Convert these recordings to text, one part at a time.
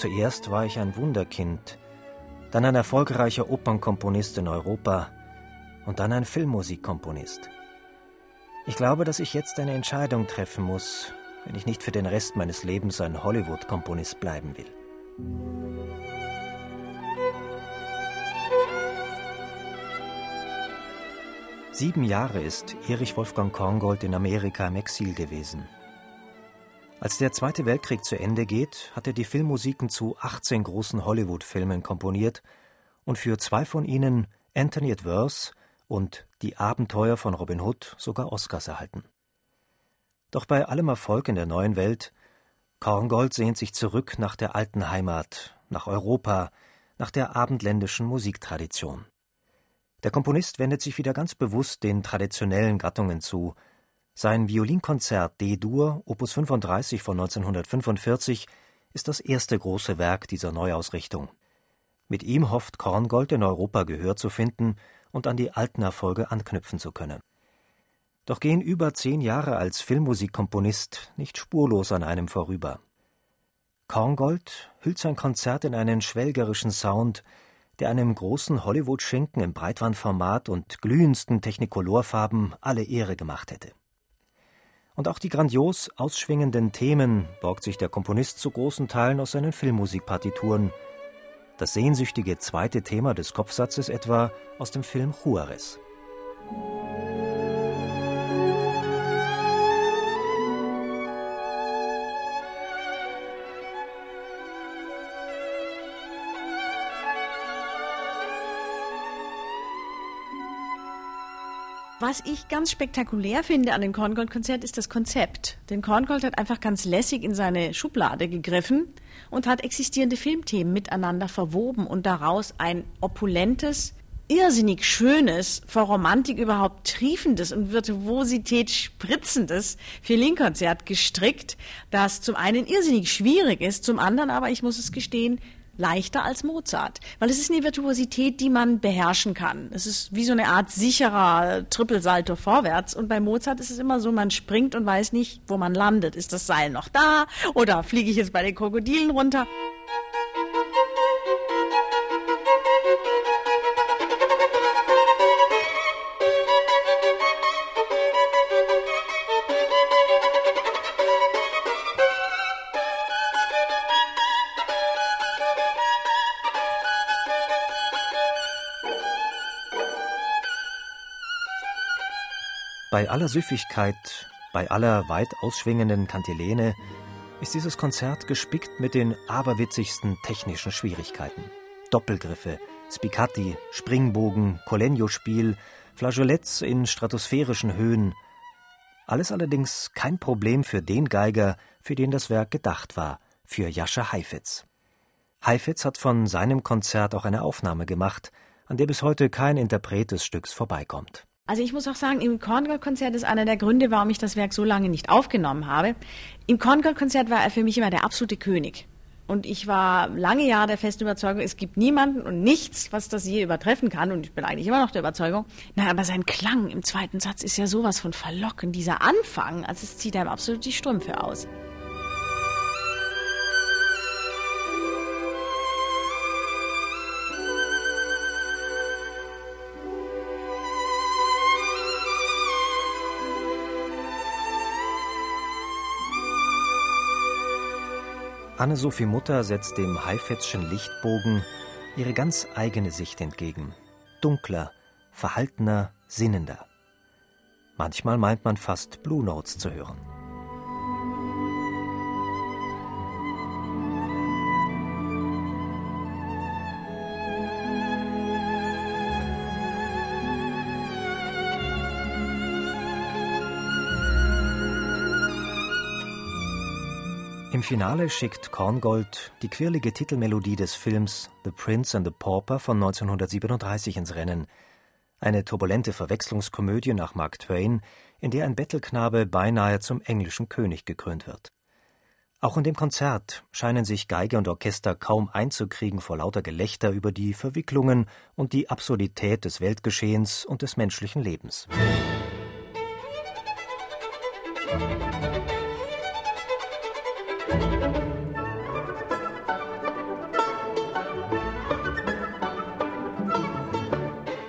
Zuerst war ich ein Wunderkind, dann ein erfolgreicher Opernkomponist in Europa und dann ein Filmmusikkomponist. Ich glaube, dass ich jetzt eine Entscheidung treffen muss, wenn ich nicht für den Rest meines Lebens ein Hollywood-Komponist bleiben will. Sieben Jahre ist Erich Wolfgang Korngold in Amerika im Exil gewesen. Als der Zweite Weltkrieg zu Ende geht, hat er die Filmmusiken zu 18 großen Hollywood-Filmen komponiert und für zwei von ihnen, Anthony at Verse und Die Abenteuer von Robin Hood, sogar Oscars erhalten. Doch bei allem Erfolg in der neuen Welt, Korngold sehnt sich zurück nach der alten Heimat, nach Europa, nach der abendländischen Musiktradition. Der Komponist wendet sich wieder ganz bewusst den traditionellen Gattungen zu, sein Violinkonzert D-Dur, Opus 35 von 1945, ist das erste große Werk dieser Neuausrichtung. Mit ihm hofft Korngold in Europa Gehör zu finden und an die alten Erfolge anknüpfen zu können. Doch gehen über zehn Jahre als Filmmusikkomponist nicht spurlos an einem vorüber. Korngold hüllt sein Konzert in einen schwelgerischen Sound, der einem großen Hollywood-Schinken im Breitwandformat und glühendsten Technicolorfarben alle Ehre gemacht hätte. Und auch die grandios ausschwingenden Themen borgt sich der Komponist zu großen Teilen aus seinen Filmmusikpartituren. Das sehnsüchtige zweite Thema des Kopfsatzes etwa aus dem Film Juarez. Was ich ganz spektakulär finde an dem Korngold-Konzert ist das Konzept. Denn Korngold hat einfach ganz lässig in seine Schublade gegriffen und hat existierende Filmthemen miteinander verwoben und daraus ein opulentes, irrsinnig schönes, vor Romantik überhaupt triefendes und Virtuosität spritzendes Violinkonzert gestrickt, das zum einen irrsinnig schwierig ist, zum anderen aber, ich muss es gestehen, leichter als Mozart, weil es ist eine Virtuosität, die man beherrschen kann. Es ist wie so eine Art sicherer Trippelsalto vorwärts und bei Mozart ist es immer so, man springt und weiß nicht, wo man landet. Ist das Seil noch da oder fliege ich jetzt bei den Krokodilen runter? Bei aller Süffigkeit, bei aller weit ausschwingenden Kantilene ist dieses Konzert gespickt mit den aberwitzigsten technischen Schwierigkeiten. Doppelgriffe, Spicati, Springbogen, Colegno-Spiel, Flageoletts in stratosphärischen Höhen. Alles allerdings kein Problem für den Geiger, für den das Werk gedacht war, für Jascha Heifetz. Heifetz hat von seinem Konzert auch eine Aufnahme gemacht, an der bis heute kein Interpret des Stücks vorbeikommt. Also ich muss auch sagen, im Korngold-Konzert ist einer der Gründe, warum ich das Werk so lange nicht aufgenommen habe. Im Korngold-Konzert war er für mich immer der absolute König. Und ich war lange Jahre der festen Überzeugung, es gibt niemanden und nichts, was das je übertreffen kann. Und ich bin eigentlich immer noch der Überzeugung. Na, aber sein Klang im zweiten Satz ist ja sowas von verlockend. Dieser Anfang, also es zieht einem absolut die Strümpfe aus. Anne-Sophie Mutter setzt dem Heifetzschen Lichtbogen ihre ganz eigene Sicht entgegen. Dunkler, verhaltener, sinnender. Manchmal meint man fast Blue Notes zu hören. Im Finale schickt Korngold die quirlige Titelmelodie des Films The Prince and the Pauper von 1937 ins Rennen. Eine turbulente Verwechslungskomödie nach Mark Twain, in der ein Bettelknabe beinahe zum englischen König gekrönt wird. Auch in dem Konzert scheinen sich Geige und Orchester kaum einzukriegen vor lauter Gelächter über die Verwicklungen und die Absurdität des Weltgeschehens und des menschlichen Lebens.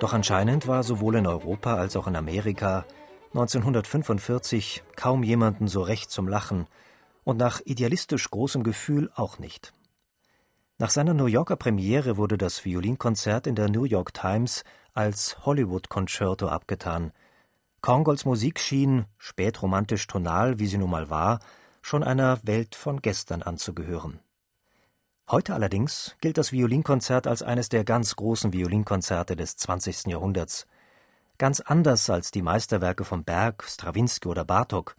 Doch anscheinend war sowohl in Europa als auch in Amerika 1945 kaum jemanden so recht zum Lachen und nach idealistisch großem Gefühl auch nicht. Nach seiner New Yorker Premiere wurde das Violinkonzert in der New York Times als Hollywood-Concerto abgetan. Korngolds Musik schien, spätromantisch tonal, wie sie nun mal war, schon einer Welt von gestern anzugehören. Heute allerdings gilt das Violinkonzert als eines der ganz großen Violinkonzerte des 20. Jahrhunderts. Ganz anders als die Meisterwerke von Berg, Strawinski oder Bartok.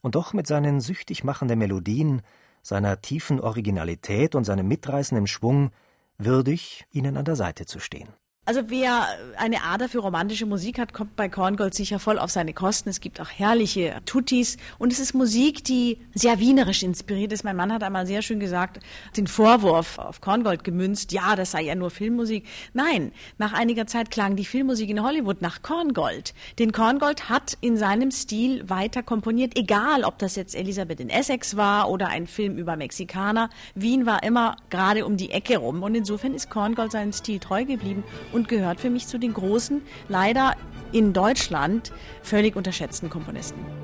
Und doch mit seinen süchtig machenden Melodien, seiner tiefen Originalität und seinem mitreißenden Schwung würdig, ihnen an der Seite zu stehen. Also wer eine Ader für romantische Musik hat, kommt bei Korngold sicher voll auf seine Kosten. Es gibt auch herrliche Tutis und es ist Musik, die sehr wienerisch inspiriert ist. Mein Mann hat einmal sehr schön gesagt, den Vorwurf auf Korngold gemünzt, ja, das sei ja nur Filmmusik. Nein, nach einiger Zeit klang die Filmmusik in Hollywood nach Korngold. Denn Korngold hat in seinem Stil weiter komponiert, egal ob das jetzt Elisabeth in Essex war oder ein Film über Mexikaner. Wien war immer gerade um die Ecke rum und insofern ist Korngold seinen Stil treu geblieben und gehört für mich zu den großen, leider in Deutschland völlig unterschätzten Komponisten.